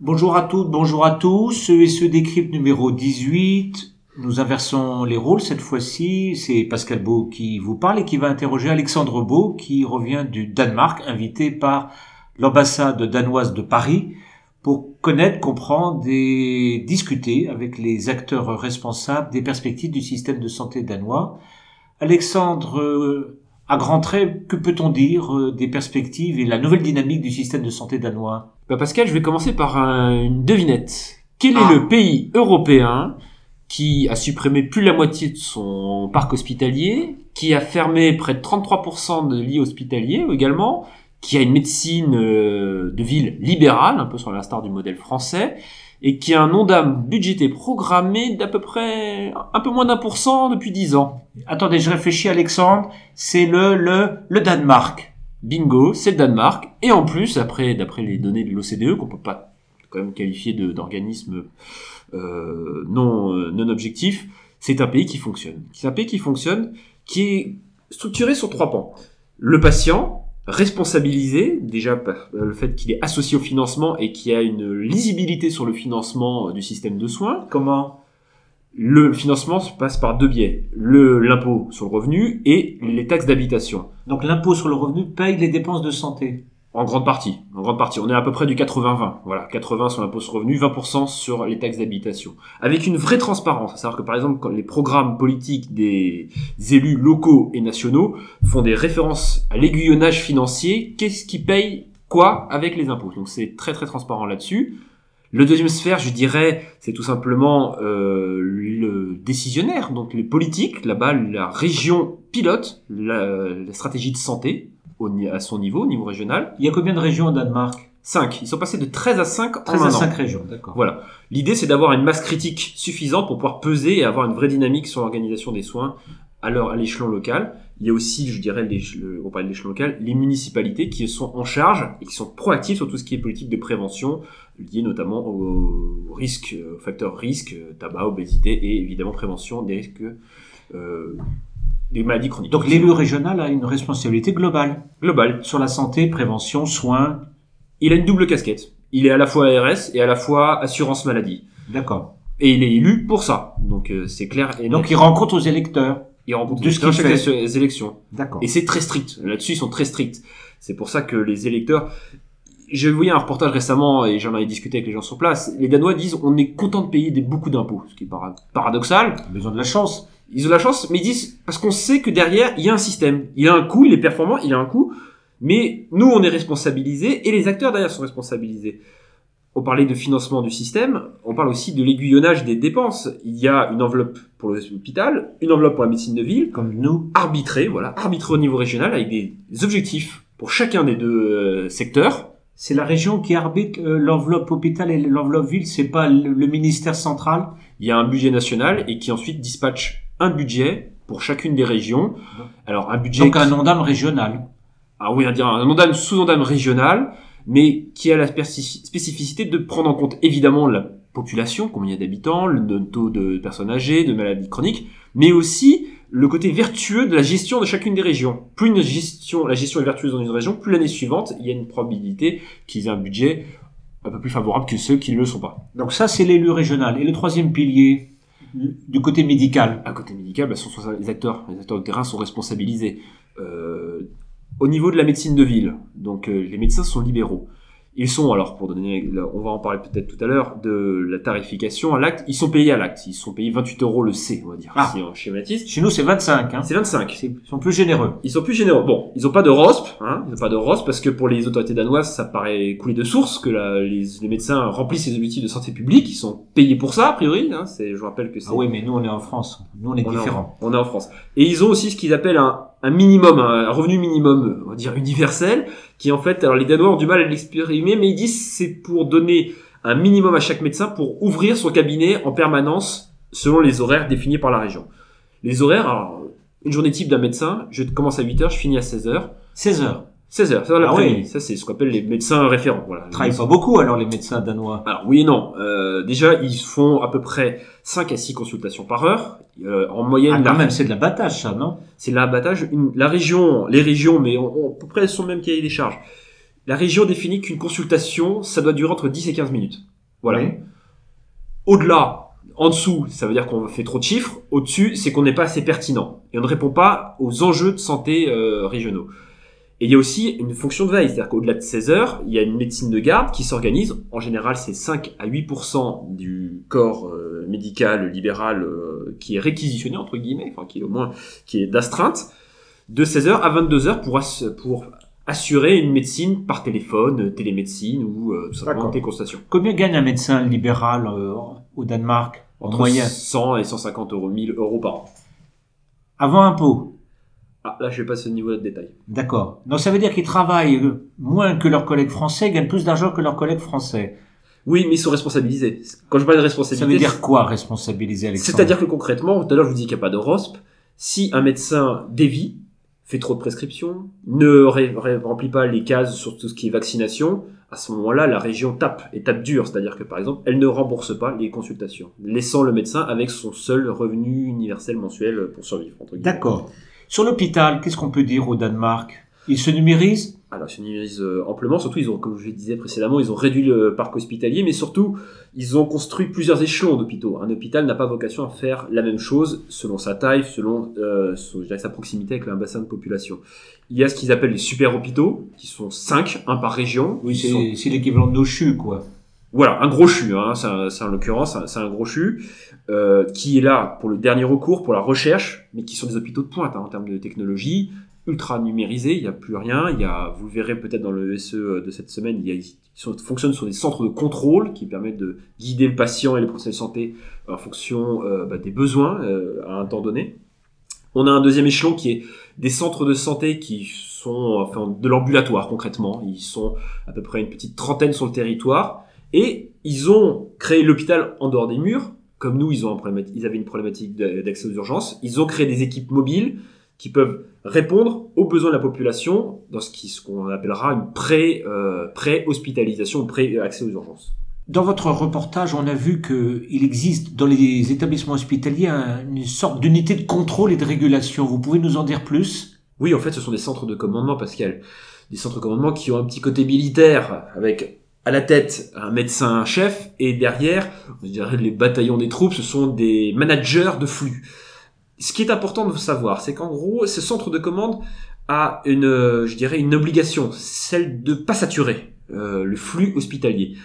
Bonjour à toutes, bonjour à tous. Ce et ce décrypte numéro 18. Nous inversons les rôles cette fois-ci. C'est Pascal Beau qui vous parle et qui va interroger Alexandre Beau qui revient du Danemark, invité par l'ambassade danoise de Paris pour connaître, comprendre et discuter avec les acteurs responsables des perspectives du système de santé danois. Alexandre, euh, à grands traits, que peut-on dire euh, des perspectives et la nouvelle dynamique du système de santé danois? Bah Pascal, je vais commencer par une devinette. Quel est Ah. le pays européen qui a supprimé plus de la moitié de son parc hospitalier, qui a fermé près de 33% de lits hospitaliers également, qui a une médecine euh, de ville libérale, un peu sur l'instar du modèle français, et qui a un ondam budgété programmé d'à peu près un peu moins d'un pour cent depuis 10 ans. Attendez, je réfléchis Alexandre, c'est le, le, le Danemark. Bingo, c'est le Danemark. Et en plus, après, d'après les données de l'OCDE, qu'on peut pas quand même qualifier d'organisme euh, non, euh, non objectif, c'est un pays qui fonctionne. C'est un pays qui fonctionne, qui est structuré sur trois pans. Le patient, responsabilisé, déjà par le fait qu'il est associé au financement et qu'il y a une lisibilité sur le financement euh, du système de soins. Comment? Le financement se passe par deux biais. Le- L'impôt sur le revenu et les taxes d'habitation. Donc l'impôt sur le revenu paye les dépenses de santé. En grande partie, en grande partie. On est à peu près du 80-20. Voilà, 80 sur l'impôt sur revenu, 20% sur les taxes d'habitation. Avec une vraie transparence. C'est-à-dire que par exemple, les programmes politiques des élus locaux et nationaux font des références à l'aiguillonnage financier, qu'est-ce qui paye quoi avec les impôts? Donc c'est très très transparent là-dessus. Le deuxième sphère, je dirais, c'est tout simplement euh, le décisionnaire, donc les politiques. Là-bas, la région pilote la, la stratégie de santé au à son niveau, au niveau régional. Il y a combien de régions au Danemark? 5. Ils sont passés de 13 à 5 en 13 un à an. 5 régions, d'accord. Voilà. L'idée, c'est d'avoir une masse critique suffisante pour pouvoir peser et avoir une vraie dynamique sur l'organisation des soins à l'échelon local. Il y a aussi, je dirais, on parle de l'échelon local, les municipalités qui sont en charge et qui sont proactives sur tout ce qui est politique de prévention, lié notamment aux risques, aux facteurs risques, euh, tabac, obésité et évidemment prévention des risques euh, des maladies chroniques. Donc l'élu régional a une responsabilité globale global. sur la santé, prévention, soins. Il a une double casquette. Il est à la fois ARS et à la fois assurance maladie. D'accord. Et il est élu pour ça. Donc euh, c'est clair. Et Donc il rencontre aux électeurs. il rencontre de ce qu'il fait. é- élection. D'accord. Et c'est très strict. Là-dessus, ils sont très stricts. C'est pour ça que les électeurs. J'ai vu un reportage récemment et j'en avais discuté avec les gens sur place. Les Danois disent on est content de payer des, beaucoup d'impôts, ce qui est para- paradoxal. Besoin de la chance. Ils ont la chance, mais ils disent parce qu'on sait que derrière il y a un système, il a un coût, il est performant, il a un coût. Mais nous, on est responsabilisés et les acteurs derrière sont responsabilisés. On parlait de financement du système, on parle aussi de l'aiguillonnage des dépenses. Il y a une enveloppe pour l'hôpital, une enveloppe pour la médecine de ville, Comme nous. arbitré, voilà, arbitré au niveau régional avec des objectifs pour chacun des deux euh, secteurs. C'est la région qui arbitre euh, l'enveloppe hôpital et l'enveloppe ville. C'est pas le, le ministère central? Il y a un budget national et qui ensuite dispatche un budget pour chacune des régions. Alors un budget Donc qui- un ondam régional. ah oui, dire un ondam sous-ondam régional, mais qui a la spécifi- spécificité de prendre en compte évidemment la population, combien il y a d'habitants, le le taux de personnes âgées, de maladies chroniques, mais aussi le côté vertueux de la gestion de chacune des régions. Plus une gestion, la gestion est vertueuse dans une région, plus l'année suivante, il y a une probabilité qu'ils aient un budget un peu plus favorable que ceux qui ne le sont pas. Donc ça, c'est l'élu régional. Et le troisième pilier, du côté médical. À côté médical, bah, les acteurs. Les acteurs de terrain sont responsabilisés. Euh, au niveau de la médecine de ville, donc euh, les médecins sont libéraux. Ils sont, alors pour donner, on va en parler peut-être tout à l'heure, de la tarification à l'acte, ils sont payés à l'acte. Ils sont payés 28 euros le C, on va dire, Ah. si on schématise. Chez nous, c'est 25. Hein. C'est 25. Ils sont plus généreux. Ils sont plus généreux. Bon, ils ont pas de ROSP, hein, ils ont pas de ROSP parce que pour les autorités danoises, ça paraît couler de source que la- les, les médecins remplissent les objectifs de santé publique, ils sont payés pour ça a priori. Hein, c'est, je vous rappelle que c'est Ah oui, mais nous, on est en France. Nous, on est on est, différents. en, on est en France. Et ils ont aussi ce qu'ils appellent un, un minimum, un, revenu minimum, on va dire universel, qui en fait, alors les Danois ont du mal à l'exprimer, mais ils disent c'est pour donner un minimum à chaque médecin pour ouvrir son cabinet en permanence selon les horaires définis par la région. Les horaires, alors, une journée type d'un médecin, je commence à 8h, je finis à 16h. 16 heures. 16 heures, 16 heures Ah oui. Ça, c'est ce qu'on appelle les médecins référents. Voilà. Ils travaillent pas beaucoup alors les médecins danois. Alors oui et non. Euh, déjà, ils font à peu près 5 à 6 consultations par heure. Euh, en moyenne, Ah, la- même, c'est de l'abattage ça, non? C'est l'abattage. Une- La région, les régions, mais on, on- à peu près sont le même cahier des charges. La région définit qu'une consultation, ça doit durer entre 10 et 15 minutes. Voilà. Oui. Au-delà, en dessous, ça veut dire qu'on fait trop de chiffres. Au-dessus, c'est qu'on n'est pas assez pertinent. Et on ne répond pas aux enjeux de santé euh, régionaux. Et il y a aussi une fonction de veille, c'est-à-dire qu'au-delà de 16 heures, il y a une médecine de garde qui s'organise. En général, c'est 5 à 8% du corps euh, médical libéral euh, qui est réquisitionné, entre guillemets, enfin qui est au moins qui est d'astreinte, de 16 heures à 22 heures pour, ass- pour assurer une médecine par téléphone, euh, télémédecine ou euh, tout simplement téléconsultation. Combien gagne un médecin libéral au Danemark en Entre moyenne? 100 et 150 euros, 1000 euros par an. Avant impôt? Ah, là, je vais pas ce niveau de détail. D'accord. Donc ça veut dire qu'ils travaillent moins que leurs collègues français, gagnent plus d'argent que leurs collègues français. Oui, mais ils sont responsabilisés. Quand je parle de Ça responsabilité, veut dire quoi responsabiliser Alexandre? C'est-à-dire que concrètement, tout à l'heure je vous dis qu'il n'y a pas de ROSP. Si un médecin dévie, fait trop de prescriptions, ne ré- ré- remplit pas les cases sur tout ce qui est vaccination, à ce moment-là, la région tape et tape dur. C'est-à-dire que par exemple, elle ne rembourse pas les consultations, laissant le médecin avec son seul revenu universel mensuel pour survivre. entre guillemets. Sur l'hôpital, qu'est-ce qu'on peut dire au Danemark? Il se numérise Alors, ils se numérisent euh, amplement. Surtout, ils ont, comme je le disais précédemment, ils ont réduit le parc hospitalier, mais surtout, ils ont construit plusieurs échelons d'hôpitaux. Un hôpital n'a pas vocation à faire la même chose selon sa taille, selon euh, son- je dirais, sa proximité avec un bassin de population. Il y a ce qu'ils appellent les super hôpitaux, qui sont cinq, un par région. Oui, Ils sont- c'est l'équivalent de nos CHU, quoi. Voilà, un gros CHU, hein, c'est en l'occurrence, c'est un gros CHU, euh, qui est là pour le dernier recours, pour la recherche, mais qui sont des hôpitaux de pointe hein, en termes de technologie, ultra numérisés, il n'y a plus rien, il y a, vous le verrez peut-être dans le SE de cette semaine, il y a, ils fonctionnent sur des centres de contrôle qui permettent de guider le patient et les professionnels de santé en fonction euh, bah, des besoins euh, à un temps donné. On a un deuxième échelon qui est des centres de santé qui sont enfin de l'ambulatoire concrètement. Ils sont à peu près une petite trentaine sur le territoire et ils ont créé l'hôpital en dehors des murs. Comme nous, ils, ont un ils avaient une problématique d'a- d'accès aux urgences. Ils ont créé des équipes mobiles qui peuvent répondre aux besoins de la population dans ce qu'on appellera une pré, euh, pré-hospitalisation, pré-accès aux urgences. Dans votre reportage, on a vu qu'il existe dans les établissements hospitaliers un- une sorte d'unité de contrôle et de régulation. Vous pouvez nous en dire plus? Oui, en fait, ce sont des centres de commandement, Pascal. Des centres de commandement qui ont un petit côté militaire, avec à la tête un médecin chef, et derrière, je dirais les bataillons des troupes, ce sont des managers de flux. Ce qui est important de savoir, c'est qu'en gros, ce centre de commande a une, je dirais, une obligation, celle de pas saturer euh, le flux hospitalier.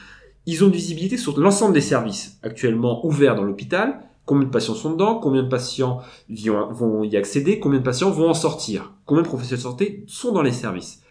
Ils ont une visibilité sur l'ensemble des services actuellement ouverts dans l'hôpital, combien de patients sont dedans, combien de patients vont y accéder, combien de patients vont en sortir, combien de professionnels de santé sont dans les services.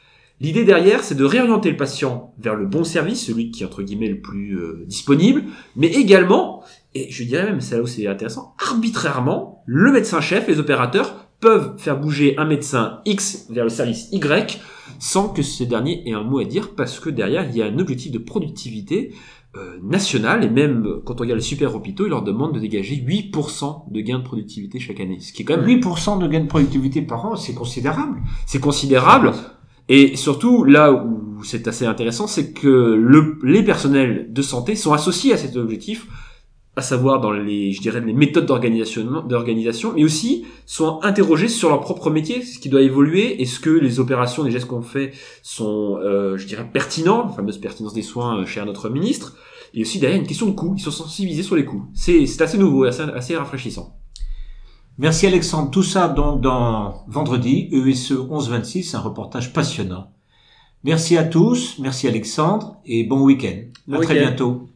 L'idée derrière, c'est de réorienter le patient vers le bon service, celui qui est entre guillemets le plus euh, disponible, mais également, et je dirais même, c'est là où c'est intéressant, arbitrairement, le médecin-chef, les opérateurs peuvent faire bouger un médecin X vers le service Y sans que ce dernier ait un mot à dire parce que derrière, il y a un objectif de productivité euh, nationale et même quand on regarde les super hôpitaux, ils leur demandent de dégager 8% de gains de productivité chaque année, ce qui est quand même 8% de gain de productivité par an, c'est considérable. c'est considérable. Et surtout, là où c'est assez intéressant, c'est que le, les personnels de santé sont associés à cet objectif, à savoir dans les, je dirais, les méthodes d'organisation, mais aussi sont interrogés sur leur propre métier, ce qui doit évoluer, est-ce que les opérations, les gestes qu'on fait sont, euh, je dirais, pertinents, la fameuse pertinence des soins euh, chez notre ministre, et aussi derrière une question de coût, ils sont sensibilisés sur les coûts. C'est, c'est assez nouveau, et assez, assez rafraîchissant. Merci Alexandre. Tout ça donc dans vendredi, E ESE 1126, un reportage passionnant. Merci à tous, merci Alexandre et bon week-end. Bon à très bientôt.